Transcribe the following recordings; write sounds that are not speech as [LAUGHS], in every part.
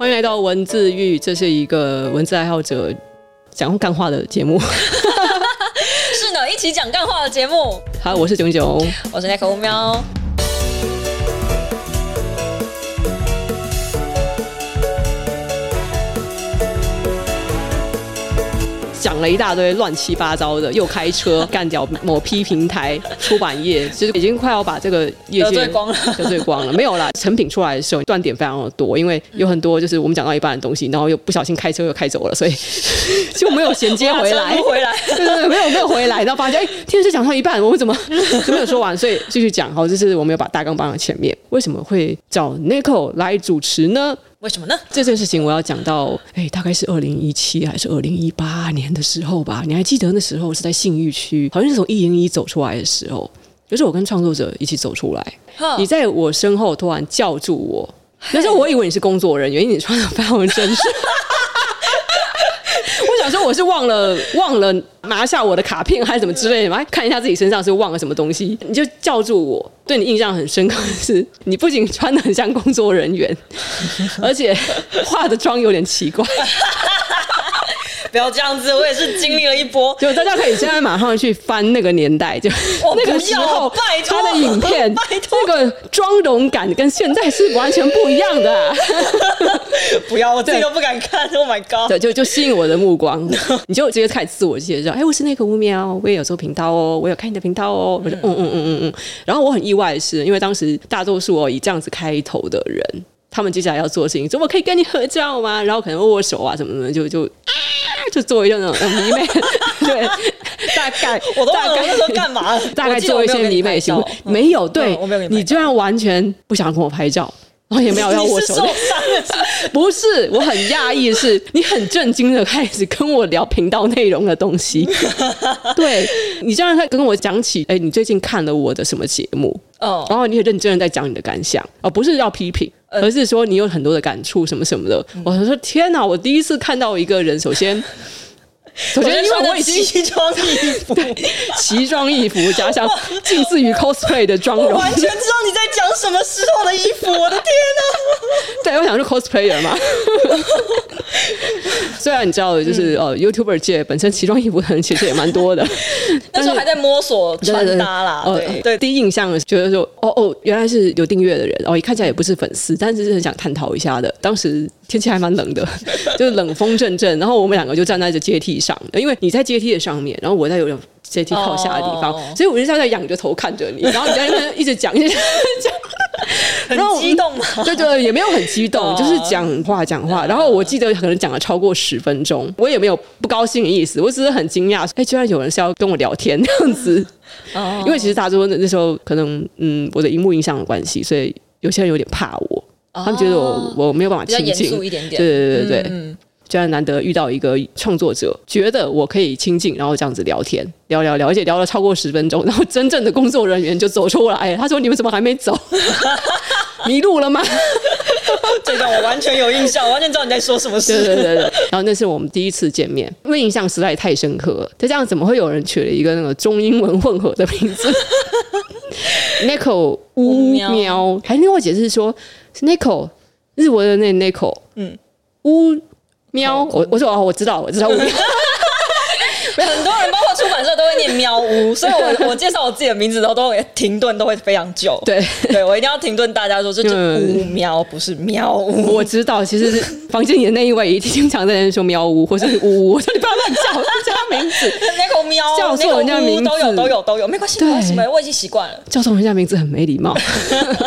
欢迎来到文字狱，这是一个文字爱好者讲干话的节目。[LAUGHS] 是呢，一起讲干话的节目。好，我是囧囧，我是奈可乌喵。讲了一大堆乱七八糟的，又开车干掉某批平台出版业，其实已经快要把这个业界得罪光了，得罪光了。没有啦，成品出来的时候断点非常的多，因为有很多就是我们讲到一半的东西，然后又不小心开车又开走了，所以 [LAUGHS] 就没有衔接回来，回来，对对对，没有没有回来，然后发现哎，天是讲到一半，我们怎么 [LAUGHS] 怎么没有说完，所以继续讲。好，这是我们有把大纲放在前面，为什么会找 Nico 来主持呢？为什么呢？这件事情我要讲到，哎，大概是二零一七还是二零一八年的时候吧？你还记得那时候是在信义区，好像是从一零一走出来的时候，就是我跟创作者一起走出来，你在我身后突然叫住我，那时候我以为你是工作人员，因为你穿的非常正式。[LAUGHS] 我是忘了忘了拿下我的卡片还是什么之类的嘛，看一下自己身上是忘了什么东西，你就叫住我。对你印象很深刻的是，你不仅穿的很像工作人员，而且化的妆有点奇怪。不要这样子，我也是经历了一波。就大家可以现在马上去翻那个年代，就 [LAUGHS] 那个时候拜他的影片，那个妆容感跟现在是完全不一样的啊。[LAUGHS] 不要，我自己都不敢看。Oh my god！对，就就吸引我的目光，你就直接开始自我介绍。哎，我是奈可乌喵，我也有做频道哦，我有看你的频道哦。我就嗯嗯嗯嗯嗯。然后我很意外的是，因为当时大多数哦以这样子开头的人，他们接下来要做的事情，怎么可以跟你合照吗？然后可能握握手啊什么的，就就。就做一个那种迷妹，对，大概 [LAUGHS] 我都忘了那时候干嘛？大概做一些迷妹行为，没有对，你居然完全不想跟我拍照，然后也没有要握手，[LAUGHS] 不是，我很讶异的是，你很震惊的开始跟我聊频道内容的东西，[LAUGHS] 对，你这样在跟我讲起，哎，你最近看了我的什么节目？哦，然后你很认真的在讲你的感想，哦，不是要批评。而是说你有很多的感触什么什么的，我说天哪！我第一次看到一个人，首先，首先因为我已经奇装异服，奇装异服加上近似于 cosplay 的妆容，完全知道你在讲什么时候的衣服。我的天哪！[LAUGHS] 对，我想是 cosplayer 嘛。[LAUGHS] 虽然你知道，就是呃，YouTuber 界本身奇装异服的人其实也蛮多的，[LAUGHS] 那时候还在摸索穿搭啦。对对，对，第一印象觉得说，哦哦，原来是有订阅的人，哦，一看起来也不是粉丝，但是是很想探讨一下的。当时天气还蛮冷的，[LAUGHS] 就是冷风阵阵，然后我们两个就站在这阶梯上，因为你在阶梯的上面，然后我在有阶梯靠下的地方，所以我就在那仰着头看着你，[LAUGHS] 然后你在那边一直讲一直讲。很激动嘛？对对，也没有很激动，就是讲话讲话。然后我记得可能讲了超过十分钟，我也没有不高兴的意思，我只是很惊讶，哎，居然有人是要跟我聊天这样子。因为其实大多那时候可能嗯，我的荧幕影响的关系，所以有些人有点怕我，他们觉得我我没有办法亲近，一点点。对对对对对。居然难得遇到一个创作者，觉得我可以亲近，然后这样子聊天，聊聊聊，而且聊了超过十分钟，然后真正的工作人员就走出来，他说：“你们怎么还没走？[LAUGHS] 迷路了吗？” [LAUGHS] 这段我完全有印象，我完全知道你在说什么事。对对对对。然后那是我们第一次见面，因为印象实在太深刻了。就这样，怎么会有人取了一个那个中英文混合的名字？[LAUGHS] Neko 乌喵，还另外解释说是 Nico，日文的那 Nico，嗯，乌。喵，我我说哦，我知道，我知道乌喵。[LAUGHS] 很多人包括出版社都会念喵屋，[LAUGHS] 所以我我介绍我自己的名字的时候都会停顿，都会非常久。对，对我一定要停顿大家说这是乌喵，不是喵屋。我知道，其实房间里的那一位经常在那说喵屋或是呜呜，我说你不要乱叫，叫他名字。那口喵，叫错人家名字都有都有都有，没关系，没关系，我已经习惯了。叫错人家名字很没礼貌，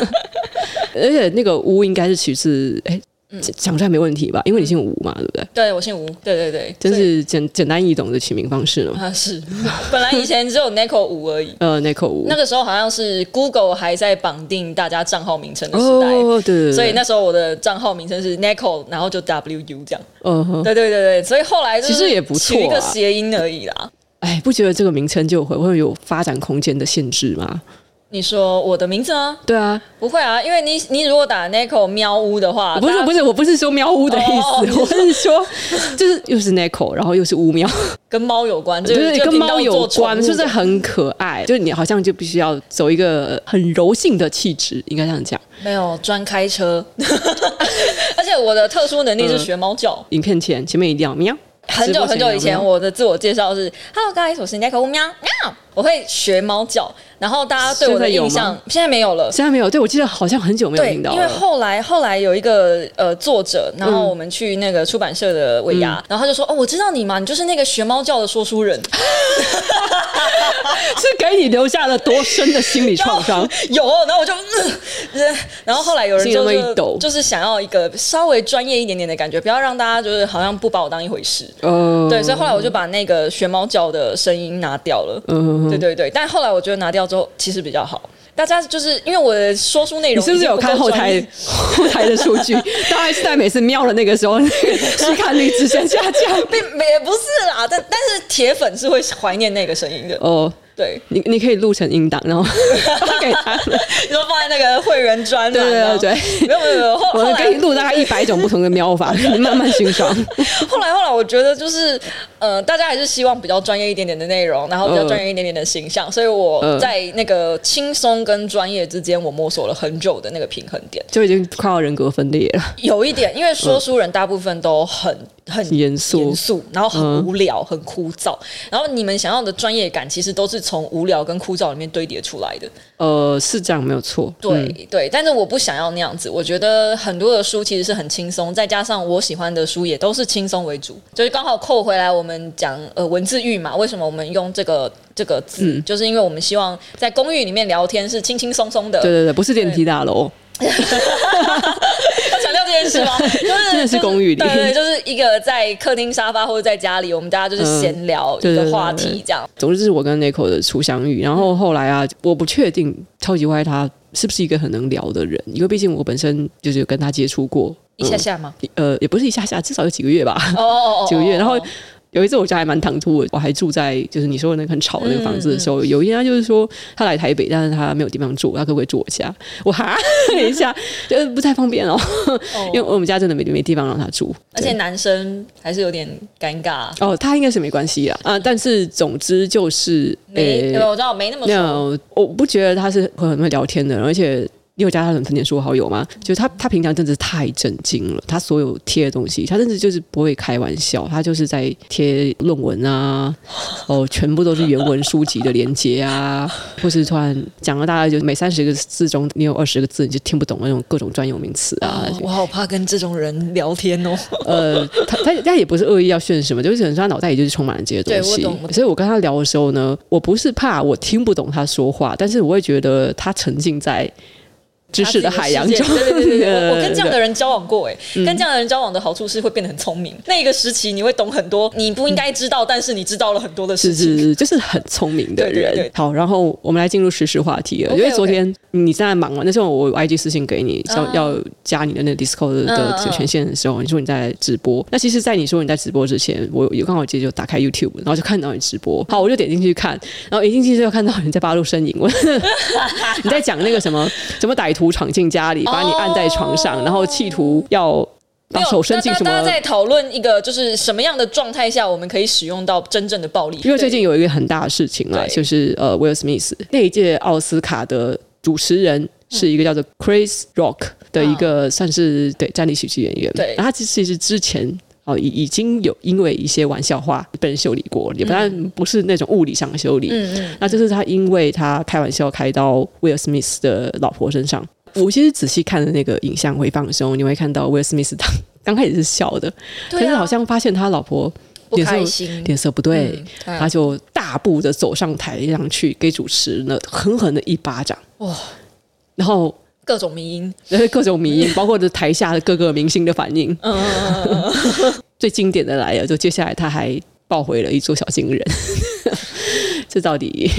[LAUGHS] 而且那个屋应该是取自哎。讲出来没问题吧？因为你姓吴嘛，对不对？对，我姓吴。对对对，真是简简单易懂的起名方式了。啊，是。[LAUGHS] 本来以前只有 Neko 吴而已。[LAUGHS] 呃，Neko 吴。那个时候好像是 Google 还在绑定大家账号名称的时代。哦，对。所以那时候我的账号名称是 Neko，然后就 WU 这样。嗯，对对对对。所以后来其实也不错，取一个谐音而已啦。哎，不觉得这个名称就会会有发展空间的限制吗？你说我的名字吗？对啊，不会啊，因为你你如果打 Nico 喵屋的话，不是不是，我不是说喵屋的意思，[LAUGHS] 我是说就是又是 Nico，然后又是乌喵，跟猫有关，就是跟猫有关，就是很可爱，就是你好像就必须要走一个很柔性的气质，应该这样讲。没有专开车，[LAUGHS] 而且我的特殊能力是学猫叫。影片前前面一定要喵。很久很久以前，我的自我介绍是：Hello guys，我是 Nico 喵喵。我会学猫叫，然后大家对我的印象现在没有了，现在没有。对，我记得好像很久没有听到。因为后来后来有一个呃作者，然后我们去那个出版社的尾牙，嗯、然后他就说：“哦，我知道你嘛，你就是那个学猫叫的说书人。[LAUGHS] ”是给你留下了多深的心理创伤？[LAUGHS] 有，然后我就、呃，[LAUGHS] 然后后来有人就是就是想要一个稍微专业一点点的感觉，不要让大家就是好像不把我当一回事。嗯、呃，对，所以后来我就把那个学猫叫的声音拿掉了。嗯。对对对，但后来我觉得拿掉之后其实比较好。大家就是因为我的说书内容，你是不是有看后台后台的数据？[LAUGHS] 大概是在每次瞄的那个时候，[LAUGHS] 收看率直线下降，并也不是啦。但但是铁粉是会怀念那个声音的哦。对你，你可以录成音档，然后 [LAUGHS] 发给他，[LAUGHS] 你说放在那个会员专栏，对对对，没有没有没有，我给你录大概一百种不同的喵法，你 [LAUGHS] 慢慢欣赏。后来后来，我觉得就是呃，大家还是希望比较专业一点点的内容，然后比较专业一点点的形象，所以我在那个轻松跟专业之间，我摸索了很久的那个平衡点，就已经快要人格分裂了。有一点，因为说书人大部分都很。很严肃，严肃，然后很无聊，嗯、很枯燥。然后你们想要的专业感，其实都是从无聊跟枯燥里面堆叠出来的。呃，是这样，没有错。对、嗯、对，但是我不想要那样子。我觉得很多的书其实是很轻松，再加上我喜欢的书也都是轻松为主，就是刚好扣回来我们讲呃文字狱嘛。为什么我们用这个这个字？嗯、就是因为我们希望在公寓里面聊天是轻轻松松的。对对对，不是电梯大楼。[LAUGHS] [LAUGHS] 这件事吗？[LAUGHS] 就是真的是公寓里，对对，就是一个在客厅沙发或者在家里，我们大家就是闲聊一个话题这样。总之是我跟 Nico 的初相遇，然后后来啊，我不确定超级歪他是不是一个很能聊的人，因为毕竟我本身就是有跟他接触过一下下吗？呃，也不是一下下，至少有几个月吧。哦哦哦，[LAUGHS] 几个月，然后。有一次我家还蛮唐突的，我还住在就是你说的那个很吵的那个房子的时候，嗯、有一天他就是说他来台北，但是他没有地方住，他可不可以住我家？我哈等 [LAUGHS] 一下，就是不太方便哦，哦因为我们家真的没没地方让他住，而且男生还是有点尴尬哦。他应该是没关系啊，啊，但是总之就是没，呃、我知道没那么熟，我不觉得他是会很会聊天的，而且。你有加他的藤田树好友吗？就是他，他平常真的是太震惊了。他所有贴的东西，他甚至就是不会开玩笑，他就是在贴论文啊，[LAUGHS] 哦，全部都是原文书籍的连接啊，[LAUGHS] 或是突然讲了大概就每三十个字中，你有二十个字你就听不懂那种各种专有名词啊。我好怕跟这种人聊天哦。[LAUGHS] 呃，他他他也不是恶意要炫什么，就是可能他脑袋里就是充满了这些东西。所以我跟他聊的时候呢，我不是怕我听不懂他说话，但是我会觉得他沉浸在。知识的海洋中，对对对对，[LAUGHS] 我跟这样的人交往过，哎，跟这样的人交往的好处是会变得很聪明。那个时期你会懂很多你不应该知道，但是你知道了很多的事情，是是是，就是很聪明的人。好，然后我们来进入实时话题了。因为昨天你在忙嘛，那时候我 IG 私信给你，要要加你的那个 Discord 的权限的时候，你说你在直播。那其实，在你说你在直播之前，我有刚好直接就打开 YouTube，然后就看到你直播。好，我就点进去看，然后一进去就看到你在八路呻吟，我 [LAUGHS] 你在讲那个什么什么歹徒。闯进家里，把你按在床上，哦、然后企图要把手伸进什么？大家在讨论一个，就是什么样的状态下，我们可以使用到真正的暴力？因为最近有一个很大的事情啊，就是呃，，Will Smith 那一届奥斯卡的主持人是一个叫做 Chris Rock 的一个，算是对战地喜剧演员。对，然后他其实之前。哦，已已经有因为一些玩笑话被人修理过，也不但不是那种物理上的修理。嗯嗯。那这是他因为他开玩笑开到威尔史密斯的老婆身上。我其实仔细看的那个影像回放的时候，你会看到威尔史密斯刚开始是笑的，可是好像发现他老婆脸色脸色不对，他就大步的走上台上去给主持人狠狠的一巴掌。哇！然后。各种迷因，[LAUGHS] 各种迷音，[LAUGHS] 包括这台下的各个明星的反应。最经典的来了，就接下来他还抱回了一座小金人。[LAUGHS] 这到底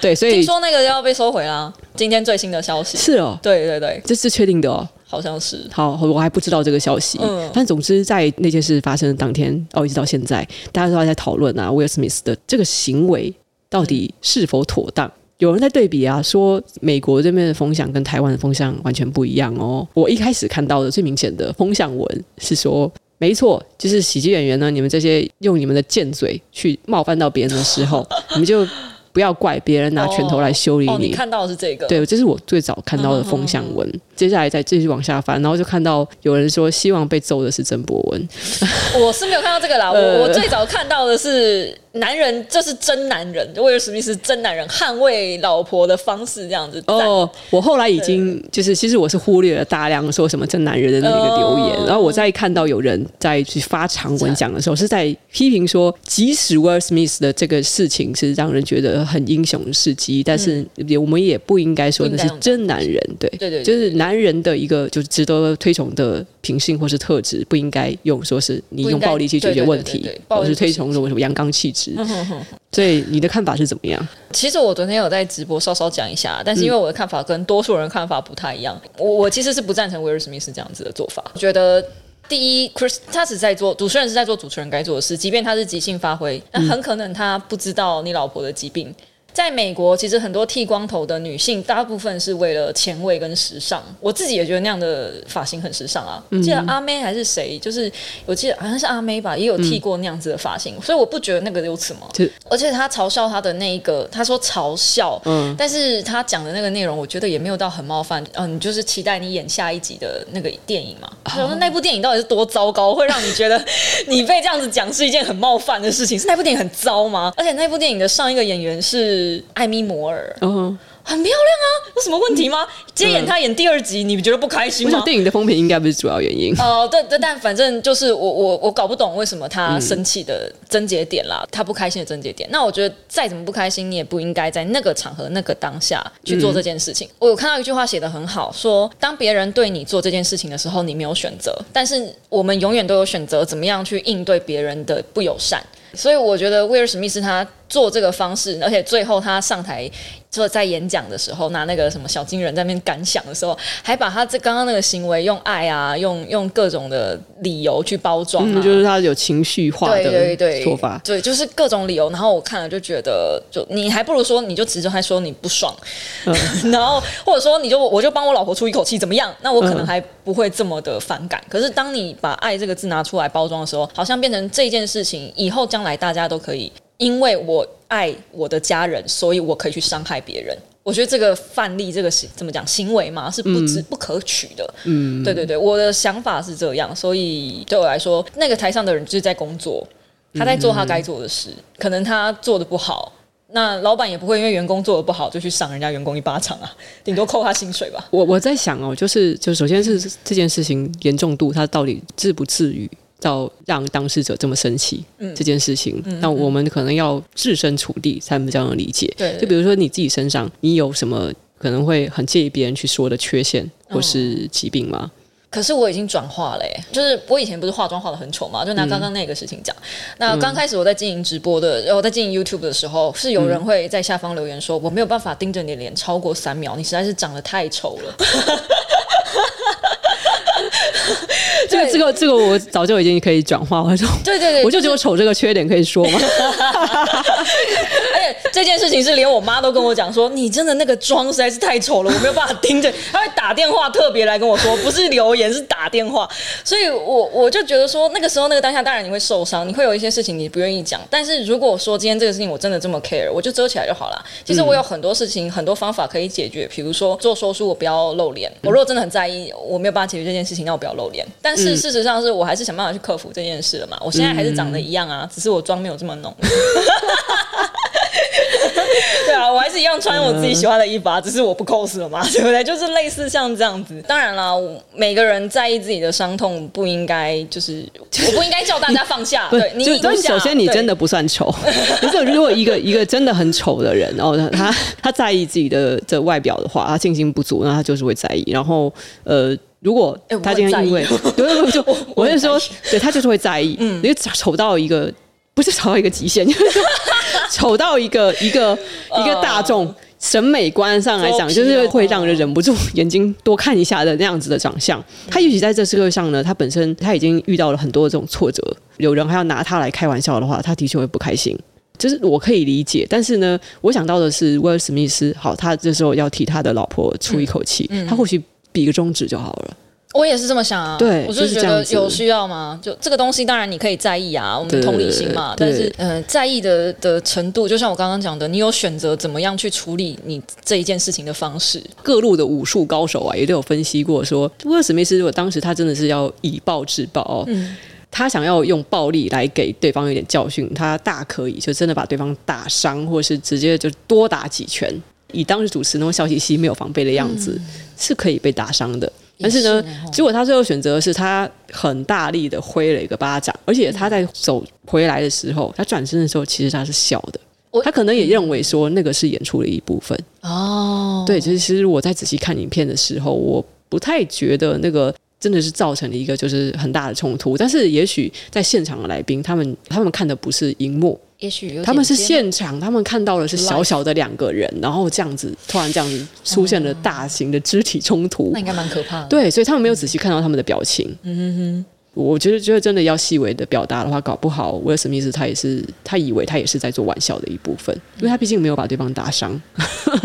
对？所以听说那个要被收回了。今天最新的消息是哦，对对对，这是确定的哦，好像是。好，我还不知道这个消息。嗯，但总之在那件事发生的当天，哦，一直到现在，大家都还在讨论啊，威尔史密斯的这个行为到底是否妥当。有人在对比啊，说美国这边的风向跟台湾的风向完全不一样哦。我一开始看到的最明显的风向文是说，没错，就是喜剧演员呢，你们这些用你们的贱嘴去冒犯到别人的时候，[LAUGHS] 你们就。不要怪别人拿拳头来修理你。哦哦。你看到的是这个？对，这是我最早看到的风向文。嗯嗯嗯，接下来再继续往下翻，然后就看到有人说希望被揍的是曾博文。[LAUGHS] 我是没有看到这个啦，呃、我我最早看到的是。男人，这是真男人，威尔史密斯真男人，捍卫老婆的方式这样子。哦，我后来已经就是，其实我是忽略了大量说什么真男人的那个留言，哦、然后我在看到有人在去发长文讲的时候，是在批评说，即使威尔史密斯的这个事情是让人觉得很英雄事迹，但是我们也不应该说那是真男人，对对对，就是男人的一个就是值得推崇的品性或是特质，不应该用说是你用暴力去解决问题，或是推崇什么什么阳刚气质。所以你的看法是怎么样？其实我昨天有在直播稍稍讲一下，但是因为我的看法跟多数人看法不太一样，我我其实是不赞成威尔史密斯这样子的做法。我觉得第一，Chris 他是在做主持人是在做主持人该做的事，即便他是即兴发挥，那很可能他不知道你老婆的疾病。在美国，其实很多剃光头的女性，大部分是为了前卫跟时尚。我自己也觉得那样的发型很时尚啊。嗯、记得阿妹还是谁，就是我记得好像是阿妹吧，也有剃过那样子的发型，嗯、所以我不觉得那个有什么。而且他嘲笑他的那一个，他说嘲笑，嗯，但是他讲的那个内容，我觉得也没有到很冒犯。嗯，你就是期待你演下一集的那个电影嘛？我说、哦、那部电影到底是多糟糕，会让你觉得 [LAUGHS] 你被这样子讲是一件很冒犯的事情？是那部电影很糟吗？而且那部电影的上一个演员是。是艾米摩尔，嗯，很漂亮啊，有什么问题吗？接演他演第二集，你觉得不开心吗？电影的风评应该不是主要原因。哦，对对，但反正就是我我我搞不懂为什么他生气的症结点啦，他不开心的症结点。那我觉得再怎么不开心，你也不应该在那个场合、那个当下去做这件事情。我有看到一句话写的很好，说当别人对你做这件事情的时候，你没有选择，但是我们永远都有选择，怎么样去应对别人的不友善。所以我觉得威尔史密斯他做这个方式，而且最后他上台。就在演讲的时候，拿那个什么小金人在那边感想的时候，还把他这刚刚那个行为用爱啊，用用各种的理由去包装，啊，嗯，就是他有情绪化的对对对说法，对，就是各种理由。然后我看了就觉得，就你还不如说，你就直接还说你不爽，嗯、[LAUGHS] 然后或者说你就我就帮我老婆出一口气怎么样？那我可能还不会这么的反感。嗯、可是当你把爱这个字拿出来包装的时候，好像变成这件事情以后将来大家都可以。因为我爱我的家人，所以我可以去伤害别人。我觉得这个范例，这个行怎么讲行为嘛，是不知、嗯、不可取的。嗯，对对对，我的想法是这样。所以对我来说，那个台上的人就是在工作，他在做他该做的事。嗯、可能他做的不好，那老板也不会因为员工做的不好就去赏人家员工一巴掌啊，顶多扣他薪水吧。我我在想哦，就是就首先是这件事情严重度，他到底至不至于。到让当事者这么生气，嗯、这件事情，那、嗯、我们可能要置身处地才能这样理解。对，就比如说你自己身上，你有什么可能会很介意别人去说的缺陷或是疾病吗？哦、可是我已经转化了，就是我以前不是化妆化的很丑嘛，就拿刚刚那个事情讲。嗯、那刚开始我在经营直播的，然后在经营 YouTube 的时候，是有人会在下方留言说，嗯、我没有办法盯着你的脸超过三秒，你实在是长得太丑了。[LAUGHS] [LAUGHS] [LAUGHS] 这个这个这个我早就已经可以转化，我说对对对，我就只有丑这个缺点可以说吗？[LAUGHS] 而且这件事情是连我妈都跟我讲说，你真的那个妆实在是太丑了，我没有办法盯着。她会打电话特别来跟我说，不是留言是打电话。所以我 [LAUGHS] 我就觉得说，那个时候那个当下，当然你会受伤，你会有一些事情你不愿意讲。但是如果说今天这个事情我真的这么 care，我就遮起来就好了。其实我有很多事情很多方法可以解决，比如说做说书我不要露脸。我如果真的很在意，我没有办法解决这件事情，那我不要露脸。但是事实上是我还是想办法去克服这件事了嘛。我现在还是长得一样啊，只是我妆没有这么浓。[LAUGHS] 对啊，我还是一样穿我自己喜欢的衣服啊，只是我不 cos 了嘛，[LAUGHS] 对不对？就是类似像这样子。当然啦，每个人在意自己的伤痛，不应该就是我不应该叫大家放下。[LAUGHS] 对，你首先你真的不算丑。可是如果一个一个真的很丑的人，然后他他在意自己的的外表的话，他信心不足，那他就是会在意。然后呃。如果他今天因为，[LAUGHS] 对对对，就我是说，对他就是会在意，嗯，因为丑到一个不是丑到一个极限，就是 [LAUGHS] 丑到一个一个一个大众审美观上来讲，就是会让人忍不住眼睛多看一下的那样子的长相。他也许在这社会上呢，他本身他已经遇到了很多这种挫折，有人还要拿他来开玩笑的话，他的确会不开心。就是我可以理解。但是呢，我想到的是威尔史密斯，好，他这时候要替他的老婆出一口气，嗯嗯、他或许比个中指就好了。我也是这么想啊，对，我就觉得有需要吗？就这个东西，当然你可以在意啊，我们同理心嘛。但是，嗯、呃，在意的的程度，就像我刚刚讲的，你有选择怎么样去处理你这一件事情的方式。各路的武术高手啊，也都有分析过说，威尔史密斯如果当时他真的是要以暴制暴哦，嗯、他想要用暴力来给对方一点教训，他大可以就真的把对方打伤，或是直接就多打几拳。以当时主持那种笑嘻嘻、没有防备的样子，嗯、是可以被打伤的。但是呢，结果他最后选择的是他很大力的挥了一个巴掌，而且他在走回来的时候，他转身的时候，其实他是笑的。他可能也认为说那个是演出的一部分。哦，对，其实我在仔细看影片的时候，我不太觉得那个真的是造成了一个就是很大的冲突。但是也许在现场的来宾，他们他们看的不是荧幕。也许他们是现场，他们看到的是小小的两个人，然后这样子突然这样子出现了大型的肢体冲突，那应该蛮可怕的。对，所以他们没有仔细看到他们的表情。嗯哼哼，我觉得觉得真的要细微的表达的话，搞不好威尔史密斯他也是他以为他也是在做玩笑的一部分，因为他毕竟没有把对方打伤，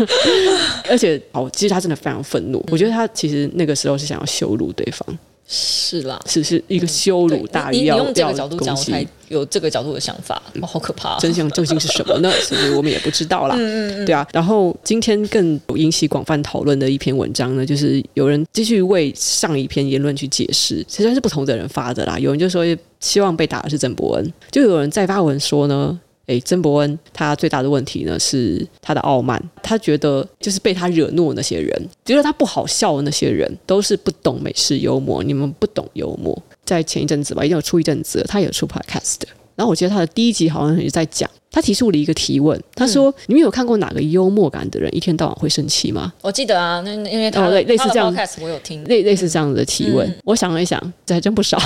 [LAUGHS] 而且哦，其实他真的非常愤怒。我觉得他其实那个时候是想要羞辱对方。是啦，只是一个羞辱大于要、嗯、你，你用这个角度讲，我才有这个角度的想法，哦、好可怕、啊！真相究竟是什么呢？[LAUGHS] 其实我们也不知道啦。嗯嗯嗯对啊。然后今天更引起广泛讨论的一篇文章呢，就是有人继续为上一篇言论去解释，实际上是不同的人发的啦。有人就说希望被打的是郑伯恩，就有人在发文说呢。哎，曾伯恩他最大的问题呢是他的傲慢，他觉得就是被他惹怒的那些人，觉得他不好笑的那些人，都是不懂美式幽默。你们不懂幽默，在前一阵子吧，已经有出一阵子，他有出 podcast，然后我记得他的第一集好像也在讲。他提出了一个提问，他说：“嗯、你们有看过哪个幽默感的人一天到晚会生气吗？”我记得啊，那因为他、哦、类类似这样，我有听类类似这样的提问。嗯、我想了一想，这还真不少。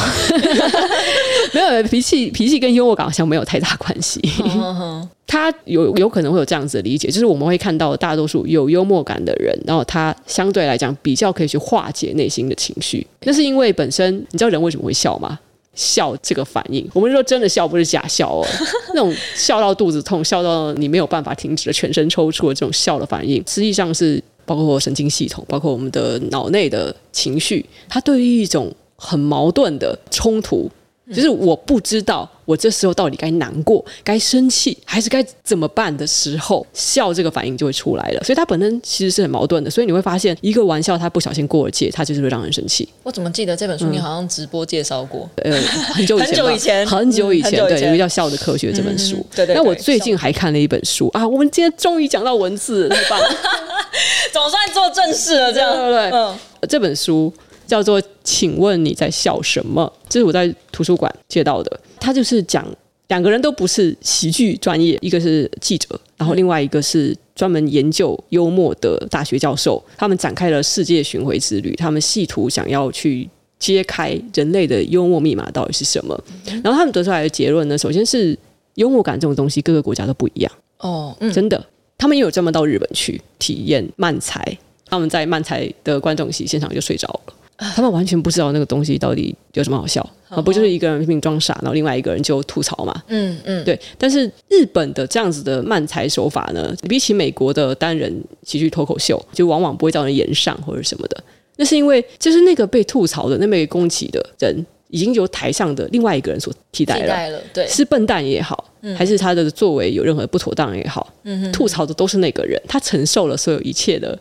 [LAUGHS] 没有脾气，脾气跟幽默感好像没有太大关系。嗯、[LAUGHS] 他有有可能会有这样子的理解，就是我们会看到大多数有幽默感的人，然后他相对来讲比较可以去化解内心的情绪。那是因为本身你知道人为什么会笑吗？笑这个反应，我们说真的笑不是假笑哦，[LAUGHS] 那种笑到肚子痛、笑到你没有办法停止的全身抽搐的这种笑的反应，实际上是包括神经系统、包括我们的脑内的情绪，它对于一种很矛盾的冲突。就是我不知道我这时候到底该难过、该生气还是该怎么办的时候，笑这个反应就会出来了。所以它本身其实是很矛盾的。所以你会发现，一个玩笑它不小心过了界，它就是会让人生气。我怎么记得这本书你好像直播介绍过？呃、嗯，[LAUGHS] 很久以前，很久以前，很久以前，对，有一个叫《笑的科学》这本书。嗯、对，对对。那我最近还看了一本书啊，我们今天终于讲到文字了，太棒了，[LAUGHS] 总算做正事了，这样对不对？嗯，这本书。叫做，请问你在笑什么？这是我在图书馆借到的。他就是讲两个人都不是喜剧专业，一个是记者，然后另外一个是专门研究幽默的大学教授。他们展开了世界巡回之旅，他们试图想要去揭开人类的幽默密码到底是什么。然后他们得出来的结论呢，首先是幽默感这种东西，各个国家都不一样哦。嗯、真的，他们也有专门到日本去体验漫才，他们在漫才的观众席现场就睡着了。[LAUGHS] 他们完全不知道那个东西到底有什么好笑，啊不就是一个人拼命装傻，然后另外一个人就吐槽嘛。嗯嗯，对。但是日本的这样子的漫才手法呢，比起美国的单人喜剧脱口秀，就往往不会造成言上或者什么的。那是因为就是那个被吐槽的那被攻击的人，已经由台上的另外一个人所替代了。替代了，对，是笨蛋也好。还是他的作为有任何不妥当也好，嗯、哼吐槽的都是那个人，他承受了所有一切的，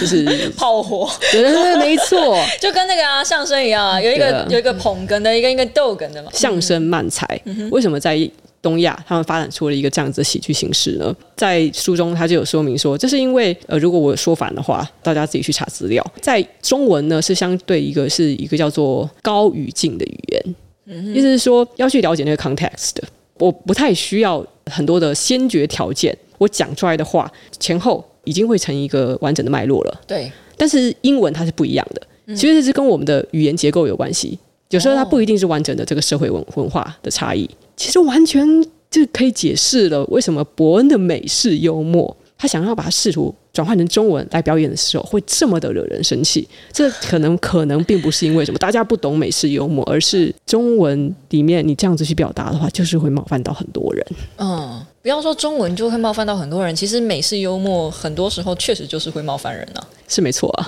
就是 [LAUGHS] 炮火，对对对，没错，[LAUGHS] 就跟那个啊相声一样啊，有一个有一个捧哏的，一个一个逗哏的嘛。相声慢才、嗯、为什么在东亚他们发展出了一个这样子的喜剧形式呢？在书中他就有说明说，这是因为呃，如果我说反的话，大家自己去查资料，在中文呢是相对一个是一个叫做高语境的语言，嗯、意思是说要去了解那个 context 的。我不太需要很多的先决条件，我讲出来的话前后已经会成一个完整的脉络了。对，但是英文它是不一样的，其实这是跟我们的语言结构有关系。有时候它不一定是完整的这个社会文文化的差异，其实完全就可以解释了为什么伯恩的美式幽默，他想要把它试图。转换成中文来表演的时候，会这么的惹人生气。这可能可能并不是因为什么大家不懂美式幽默，而是中文里面你这样子去表达的话，就是会冒犯到很多人。嗯。不要说中文就会冒犯到很多人，其实美式幽默很多时候确实就是会冒犯人呢、啊，是没错啊。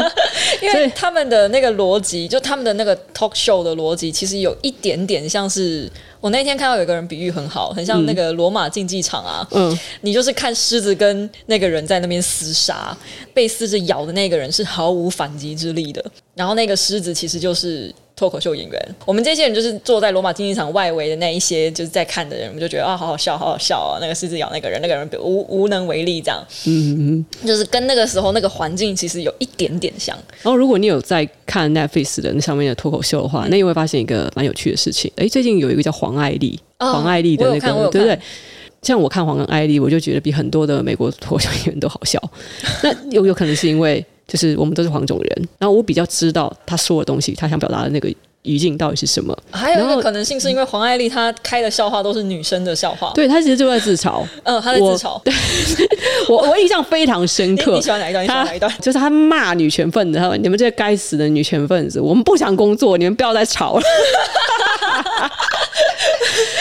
[LAUGHS] 因为他们的那个逻辑，就他们的那个 talk show 的逻辑，其实有一点点像是我那天看到有个人比喻很好，很像那个罗马竞技场啊。嗯，你就是看狮子跟那个人在那边厮杀，被狮子咬的那个人是毫无反击之力的，然后那个狮子其实就是。脱口秀演员，我们这些人就是坐在罗马竞技场外围的那一些，就是在看的人，我们就觉得啊，好好笑，好好笑啊！那个狮子咬那个人，那个人无无能为力，这样，嗯嗯，就是跟那个时候那个环境其实有一点点像。然后，如果你有在看 Netflix 的那上面的脱口秀的话，嗯、那你会发现一个蛮有趣的事情。哎，最近有一个叫黄爱丽，哦、黄爱丽的那个，对不对？像我看黄爱丽，我就觉得比很多的美国脱口秀演员都好笑。[LAUGHS] 那有有可能是因为。就是我们都是黄种人，然后我比较知道他说的东西，他想表达的那个语境到底是什么。还有一个可能性是因为黄爱丽她开的笑话都是女生的笑话，对，她其实就在自嘲。[LAUGHS] 嗯，她在自嘲。我 [LAUGHS] 我印象非常深刻。你喜欢哪一段？你喜欢哪一段？就是他骂女权分子，他说：“你们这些该死的女权分子，我们不想工作，你们不要再吵了。[LAUGHS] ”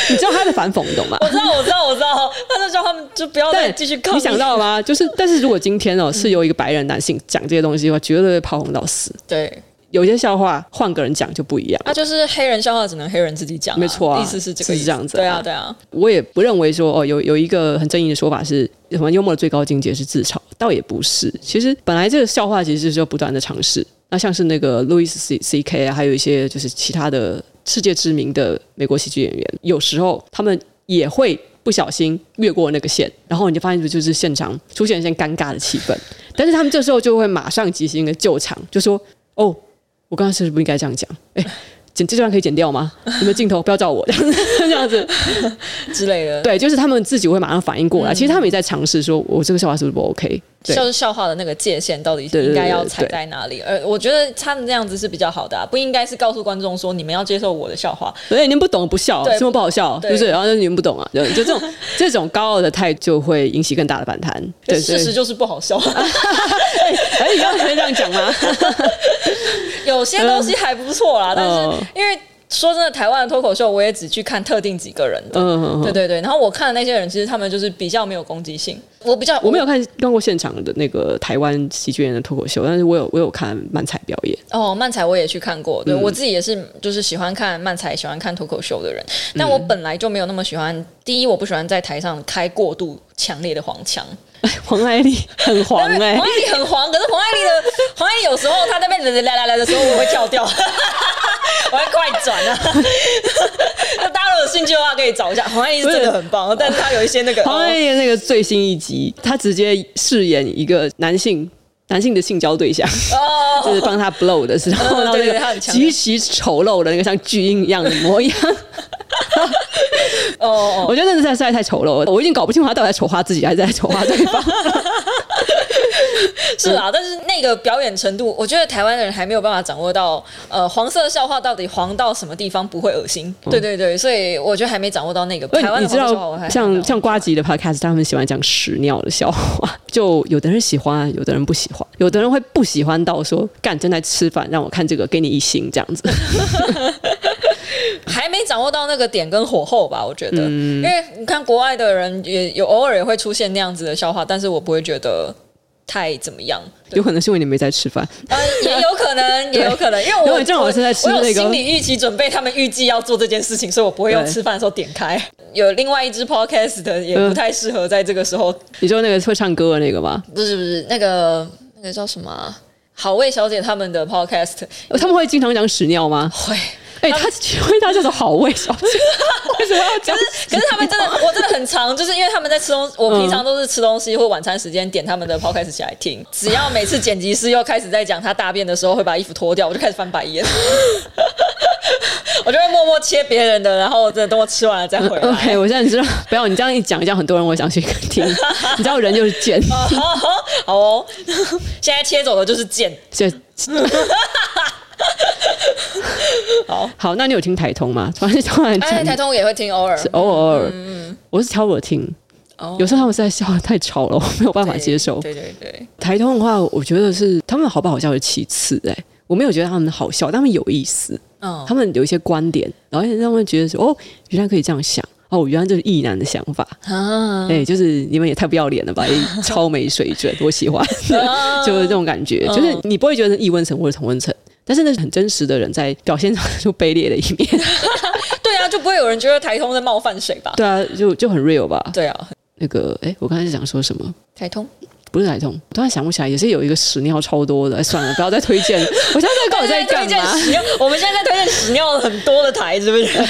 你知道他的反讽，你懂吗？我知道，我知道，我知道。他就叫他们就不要再继续搞。你想到了吗？就是，但是如果今天哦是由一个白人男性讲这些东西的话，绝对会炮轰到死。对，有些笑话换个人讲就不一样。那就是黑人笑话只能黑人自己讲，没错啊。意思是这个，是这样子。对啊，对啊。我也不认为说哦，有有一个很正义的说法是什么幽默的最高境界是自嘲，倒也不是。其实本来这个笑话其实就是要不断的尝试。那像是那个 Louis C C K 啊，还有一些就是其他的世界知名的美国喜剧演员，有时候他们也会不小心越过那个线，然后你就发现就是现场出现一些尴尬的气氛，但是他们这时候就会马上即兴的救场，就说：“哦，我刚刚是不是不应该这样讲？”哎。剪这段可以剪掉吗？你们镜头不要照我这样子，[LAUGHS] 这样子之类的。对，就是他们自己会马上反应过来。嗯、其实他们也在尝试说，我这个笑话是不是不 OK？就是笑话的那个界限到底应该要踩在哪里？而我觉得他们这样子是比较好的、啊，不应该是告诉观众说你们要接受我的笑话。所以你们不懂不笑，什么不好笑？对就是然后你们不懂啊，就就这种这种高傲的态度就会引起更大的反弹。对，事实就是不好笑。[LAUGHS] 哎，你刚才这样讲吗？有些东西还不错啦，但是因为说真的，台湾的脱口秀我也只去看特定几个人的，对对对。然后我看的那些人，其实他们就是比较没有攻击性。我比较我没有看看过现场的那个台湾喜剧人的脱口秀，但是我有我有看漫才表演。哦，漫才我也去看过，对我自己也是，就是喜欢看漫才，喜欢看脱口秀的人。但我本来就没有那么喜欢。第一，我不喜欢在台上开过度强烈的黄腔。[LAUGHS] 黄爱丽很黄哎、欸，黄爱丽很黄，可是黄爱丽的 [LAUGHS] 黄爱丽有时候她在那边来来来的时候，我会跳掉，[LAUGHS] 我会快转啊。那大家如果有兴趣的话，可以找一下黄爱丽是真的很棒，但是她有一些那个黄爱丽那个最新一集，她直接饰演一个男性男性的性交对象，哦、就是帮他 blow 的时候，然后那个极其丑陋的那个像巨婴一样的模样。哦，[LAUGHS] 我觉得那实在是太丑陋了，我已经搞不清楚他到底在丑化自己还是在丑化对方。[LAUGHS] 是啊，但是那个表演程度，我觉得台湾的人还没有办法掌握到，呃，黄色笑话到底黄到什么地方不会恶心？对对对，所以我觉得还没掌握到那个。台湾你知道，像像瓜吉的 podcast，他们喜欢讲屎尿的笑话，就有的人喜欢，有的人不喜欢，有的人会不喜欢到说，干正在吃饭，让我看这个，给你一星这样子。[LAUGHS] 还没掌握到那个点跟火候吧？我觉得，嗯、因为你看国外的人也有偶尔也会出现那样子的笑话，但是我不会觉得太怎么样。有可能是因为你没在吃饭，呃，也有可能，也有可能，[LAUGHS] 因为我正好是在吃那个，我有心理预期准备，他们预计要做这件事情，所以我不会用吃饭的时候点开。有另外一支 podcast 的也不太适合在这个时候。嗯、你说那个会唱歌的那个吗？不是不是，那个那个叫什么？好味小姐他们的 podcast，他们会经常讲屎尿吗？会。哎，他请问他叫做好味小姐，[LAUGHS] 为什么要讲？可是他们真的，我真的很长，就是因为他们在吃东西，我平常都是吃东西或晚餐时间点他们的 podcast 起来听。只要每次剪辑师又开始在讲他大便的时候，会把衣服脱掉，我就开始翻白眼。[LAUGHS] 我就会默默切别人的，然后真的等我吃完了再回来。OK，我现在知道，不要你这样一讲，一讲很多人会想去听。[LAUGHS] 你知道人就是贱。好哦，现在切走的就是贱。[LAUGHS] 好好，那你有听台通吗？反 [LAUGHS] 正突然哎，台通我也会听，偶尔，偶尔偶尔。嗯，我是挑我听，哦、有时候他们实在笑得太吵了，我没有办法接受。对对对，台通的话，我觉得是他们好不好笑是其次，哎，我没有觉得他们好笑，他们有意思。嗯，他们有一些观点，然后让他们觉得说，哦，原来可以这样想。哦，原来这是异男的想法啊！哎，就是你们也太不要脸了吧，[LAUGHS] 超没水准，我喜欢，就是这种感觉，就是你不会觉得是异温层或者同温层，但是那是很真实的人在表现上就卑劣的一面。[LAUGHS] 对啊，就不会有人觉得台通在冒犯谁吧？对啊，就就很 real 吧？对啊，那个哎，我刚才是想说什么？台通。不是台通，我突然想不起来，也是有一个屎尿超多的。算了，不要再推荐了。[LAUGHS] 我现在在跟我在干嘛？我们现在在推荐屎尿很多的台，是不是？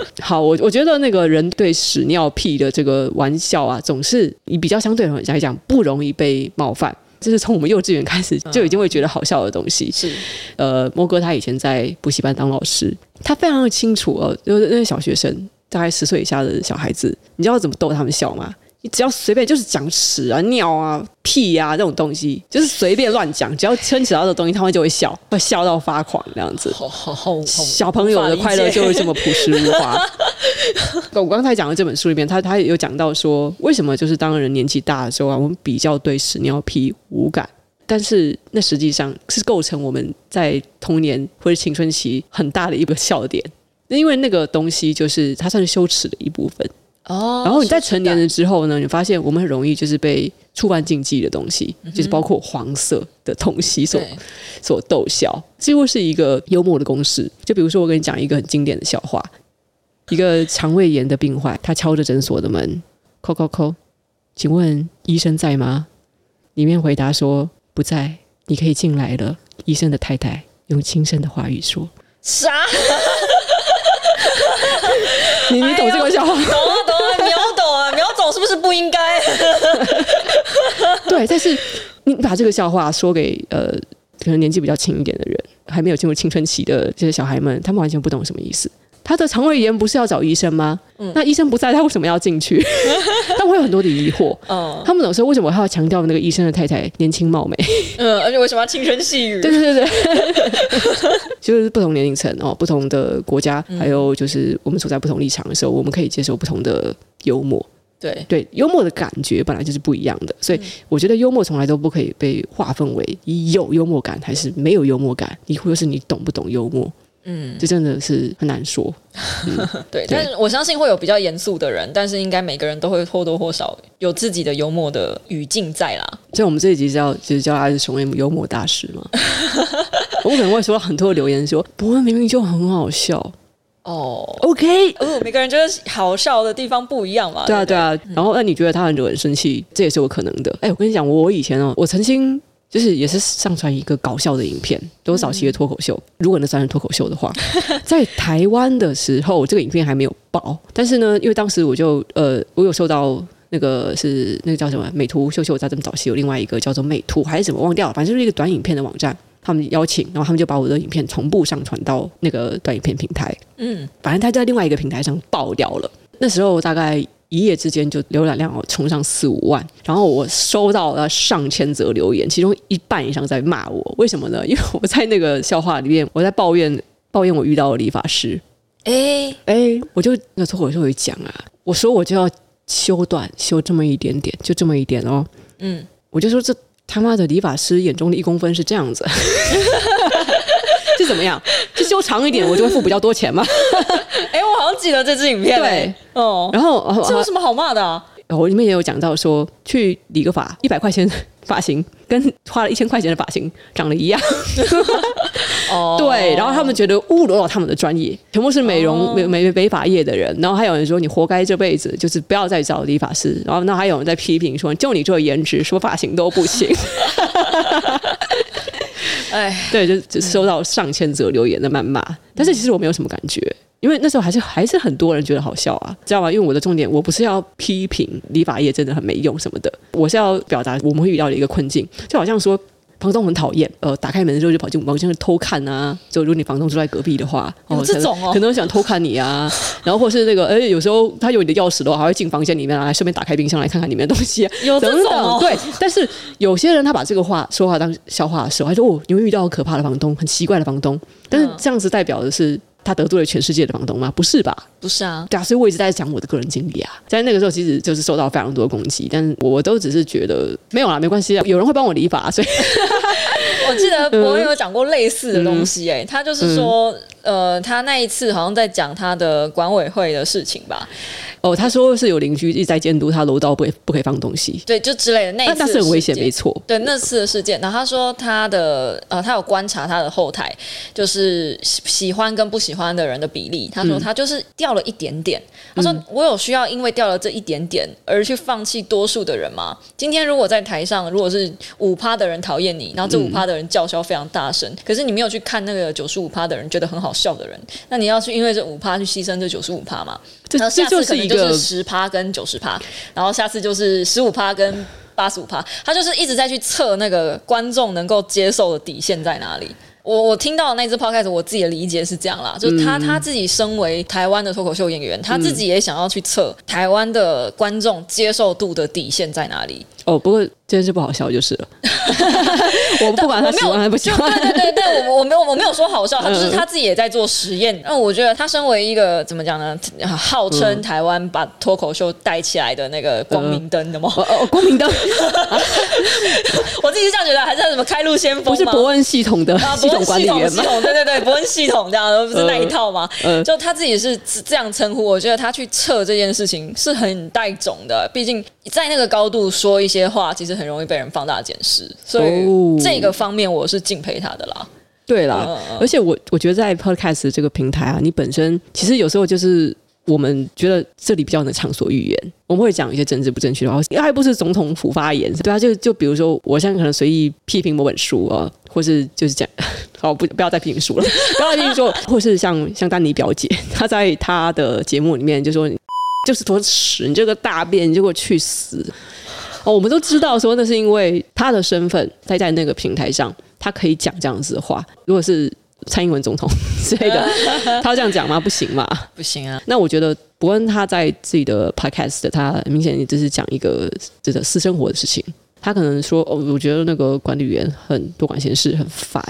[LAUGHS] 好，我我觉得那个人对屎尿屁的这个玩笑啊，总是以比较相对来讲不容易被冒犯。这是从我们幼稚园开始就已经会觉得好笑的东西。是，呃，莫哥他以前在补习班当老师，他非常的清楚哦，就是那些小学生，大概十岁以下的小孩子，你知道怎么逗他们笑吗？你只要随便就是讲屎啊、尿啊、屁啊这种东西，就是随便乱讲，只要牵扯到的东西，他们就会笑，会笑到发狂这样子。好好好，小朋友的快乐就是这么朴实无华。[LAUGHS] [LAUGHS] 我刚才讲的这本书里面，他他有讲到说，为什么就是当人年纪大的时候啊，我们比较对屎尿屁无感，但是那实际上是构成我们在童年或者青春期很大的一个笑点，因为那个东西就是它算是羞耻的一部分。哦，然后你在成年了之后呢，你发现我们很容易就是被触犯禁忌的东西，嗯、就是包括黄色的东西所所逗笑，几乎是一个幽默的公式。就比如说，我跟你讲一个很经典的笑话：一个肠胃炎的病患，他敲着诊所的门，叩叩叩，请问医生在吗？里面回答说不在，你可以进来了。医生的太太用轻声的话语说：啥？[LAUGHS] 你你懂这个笑话？懂啊懂啊，秒懂啊秒懂，是不是不应该？[LAUGHS] 对，但是你把这个笑话说给呃，可能年纪比较轻一点的人，还没有进入青春期的这些小孩们，他们完全不懂什么意思。他的肠胃炎不是要找医生吗？嗯、那医生不在，他为什么要进去？[LAUGHS] 他们会有很多的疑惑。嗯，他们总说为什么还要强调那个医生的太太年轻貌美？嗯，而且为什么要轻声细语？对对对对，[LAUGHS] 就是不同年龄层哦，不同的国家，嗯、还有就是我们处在不同立场的时候，我们可以接受不同的幽默。对对，幽默的感觉本来就是不一样的，所以我觉得幽默从来都不可以被划分为有幽默感还是没有幽默感，亦或者是你懂不懂幽默。嗯，这真的是很难说。嗯、[LAUGHS] 对，对，但是我相信会有比较严肃的人，但是应该每个人都会或多或少有自己的幽默的语境在啦。所以我们这一集叫，就是叫他是熊 M 幽默大师嘛。[LAUGHS] 我可能会收到很多留言说，不过明明就很好笑哦。OK，哦，每个人觉得好笑的地方不一样嘛。对啊，对啊。然后那你觉得他很惹人生气，这也是有可能的。哎，我跟你讲，我以前哦，我曾经。就是也是上传一个搞笑的影片，都是早期的脱口秀。嗯、如果那算是脱口秀的话，[LAUGHS] 在台湾的时候，这个影片还没有爆。但是呢，因为当时我就呃，我有收到那个是那个叫什么美图秀秀，在这么早期有另外一个叫做美图还是什么忘掉了，反正就是一个短影片的网站，他们邀请，然后他们就把我的影片同步上传到那个短影片平台。嗯，反正他在另外一个平台上爆掉了。那时候大概。一夜之间就浏览量冲上四五万，然后我收到了上千则留言，其中一半以上在骂我。为什么呢？因为我在那个笑话里面，我在抱怨抱怨我遇到的理发师。哎哎，我就那脱口秀会讲啊，我说我就要修短，修这么一点点，就这么一点哦。嗯，我就说这他妈的理发师眼中的一公分是这样子。[LAUGHS] 是怎么样？是修长一点，我就会付比较多钱吗？记得这支影片。对，哦，然后这有什么好骂的啊？我里面也有讲到说，去理个发，一百块钱 [LAUGHS] 发型跟花了一千块钱的发型长得一样。[LAUGHS] 哦，对，然后他们觉得侮辱了他们的专业，全部是美容美美美发业的人。然后还有人说，你活该这辈子就是不要再找理发师。然后那还有人在批评说，就你这个颜值，说发型都不行。哎，[LAUGHS] 对，就就收到上千则留言的谩骂，但是其实我没有什么感觉，因为那时候还是还是很多人觉得好笑啊，知道吗？因为我的重点，我不是要批评理发业真的很没用什么的，我是要表达我们会遇到的一个困境，就好像说。房东很讨厌，呃，打开门的时候就跑进房间偷看啊。[LAUGHS] 就如果你房东住在隔壁的话，哦，这种哦，可能想偷看你啊。然后或是那个，哎，有时候他有你的钥匙的话，还会进房间里面来顺便打开冰箱来看看里面的东西啊。[LAUGHS] 有这种哦，对。[LAUGHS] 但是有些人他把这个话说话当笑话的时候，他说哦，你会遇到可怕的房东，很奇怪的房东。但是这样子代表的是。他得罪了全世界的房东吗？不是吧？不是啊，对啊，所以我一直在讲我的个人经历啊。在那个时候，其实就是受到非常多的攻击，但是我都只是觉得没有啦，没关系啊，有人会帮我理法，所以 [LAUGHS] 我记得 [LAUGHS] 博恩有讲过类似的东西、欸，哎、嗯，他就是说，嗯、呃，他那一次好像在讲他的管委会的事情吧。哦，他说是有邻居一直在监督他楼道不不可以放东西，对，就之类的那一次，那是很危险，没错。对，那次的事件，然后他说他的呃，他有观察他的后台，就是喜欢跟不喜欢的人的比例。他说他就是掉了一点点。嗯、他说我有需要因为掉了这一点点而去放弃多数的人吗？今天如果在台上，如果是五趴的人讨厌你，然后这五趴的人叫嚣非常大声，嗯、可是你没有去看那个九十五趴的人觉得很好笑的人，那你要去因为这五趴去牺牲这九十五趴嘛？这这就是一个。就是十趴跟九十趴，然后下次就是十五趴跟八十五趴，他就是一直在去测那个观众能够接受的底线在哪里。我我听到的那支 podcast，我自己的理解是这样啦，就是他他自己身为台湾的脱口秀演员，他自己也想要去测台湾的观众接受度的底线在哪里。哦，不过这件事不好笑就是了。[LAUGHS] 我不管他喜欢还不喜欢，对对对对，我我没有我没有说好笑，他就是他自己也在做实验。那我觉得他身为一个怎么讲呢？号称台湾把脱口秀带起来的那个光明灯的吗？哦，光明灯。[LAUGHS] 我自己是这样觉得，还是什么开路先锋？不是伯恩系统的系统管理员吗？对对对，伯恩系统这样，不是那一套吗？就他自己是这样称呼。我觉得他去测这件事情是很带种的，毕竟在那个高度说一些。些话其实很容易被人放大检视，所以这个方面我是敬佩他的啦。对啦，嗯、而且我我觉得在 Podcast 这个平台啊，你本身其实有时候就是我们觉得这里比较能畅所欲言，我们会讲一些政治不正确的话，还不是总统府发言，对啊，就就比如说我现在可能随意批评某本书啊，或是就是讲好不不要再批评书了，不要再批评说，或是像像丹尼表姐，她在她的节目里面就说，就是坨屎，你这个大便，你就给我去死。哦，我们都知道说那是因为他的身份，在在那个平台上，他可以讲这样子的话。如果是蔡英文总统之类的，[LAUGHS] 他要这样讲吗？不行嘛，不行啊。那我觉得伯恩他在自己的 podcast，他明显只是讲一个这个私生活的事情。他可能说，哦，我觉得那个管理员很多管闲事，很烦。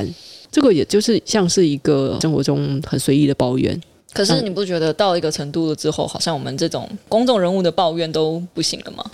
这个也就是像是一个生活中很随意的抱怨。可是你不觉得到一个程度了之后，好像我们这种公众人物的抱怨都不行了吗？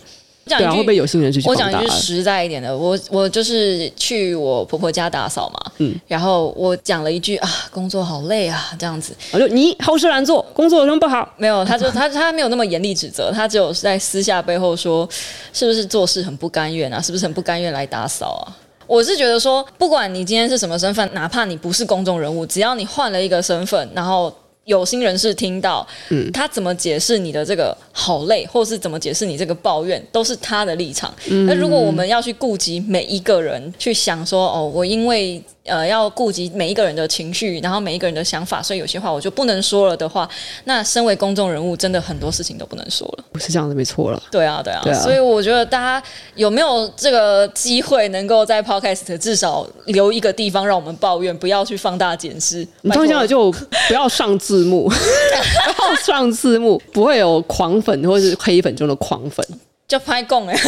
对啊，会不会有心人去？我讲一句实在一点的，我我就是去我婆婆家打扫嘛，嗯，然后我讲了一句啊，工作好累啊，这样子，我就你好吃懒做，工作有什么不好？没有，他就他他没有那么严厉指责，他只有在私下背后说，是不是做事很不甘愿啊？是不是很不甘愿来打扫啊？我是觉得说，不管你今天是什么身份，哪怕你不是公众人物，只要你换了一个身份，然后。有心人士听到，嗯，他怎么解释你的这个好累，或是怎么解释你这个抱怨，都是他的立场。那、嗯、如果我们要去顾及每一个人，去想说，哦，我因为。呃，要顾及每一个人的情绪，然后每一个人的想法，所以有些话我就不能说了的话，那身为公众人物，真的很多事情都不能说了。不是这样子，没错了。对啊，对啊，对啊。所以我觉得大家有没有这个机会，能够在 Podcast 至少留一个地方让我们抱怨，不要去放大检视。你放心，就不要上字幕，[LAUGHS] 不要上字幕，不会有狂粉或是黑粉中的狂粉。就拍供哎，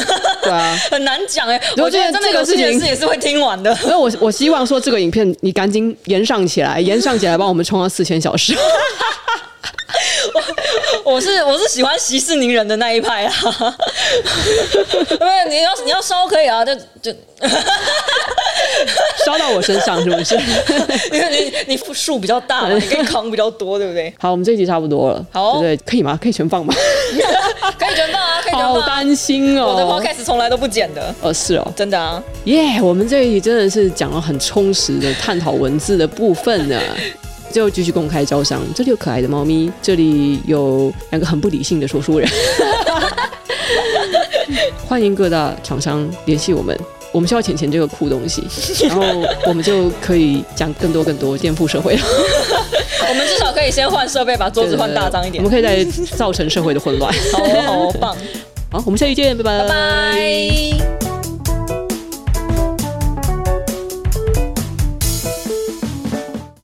对啊，[LAUGHS] 很难讲哎。我觉得这个事情是也是会听完的。[LAUGHS] 所以我我希望说这个影片你赶紧延上起来，[LAUGHS] 延上起来帮我们冲到四千小时。我我是我是喜欢息事宁人的那一派啊。对，你要你要烧可以啊，就就 [LAUGHS] 烧到我身上是不是？[LAUGHS] 你你你数比较大，你可以扛比较多，对不对？好，我们这一集差不多了，好，对，可以吗？可以全放吗？[LAUGHS] 可以全放啊，可以全放。好担心哦，我的 podcast 从来都不剪的。哦，是哦，真的啊。耶，我们这一集真的是讲了很充实的探讨文字的部分呢。就继续公开招商，这里有可爱的猫咪，这里有两个很不理性的说书人。欢迎各大厂商联系我们，我们需要钱钱这个酷东西，[LAUGHS] 然后我们就可以讲更多更多颠覆社会。[LAUGHS] 我们至少可以先换设备，把桌子换大张一点。我们可以再造成社会的混乱。好，好棒。[LAUGHS] 好，我们下期见，拜拜。拜拜。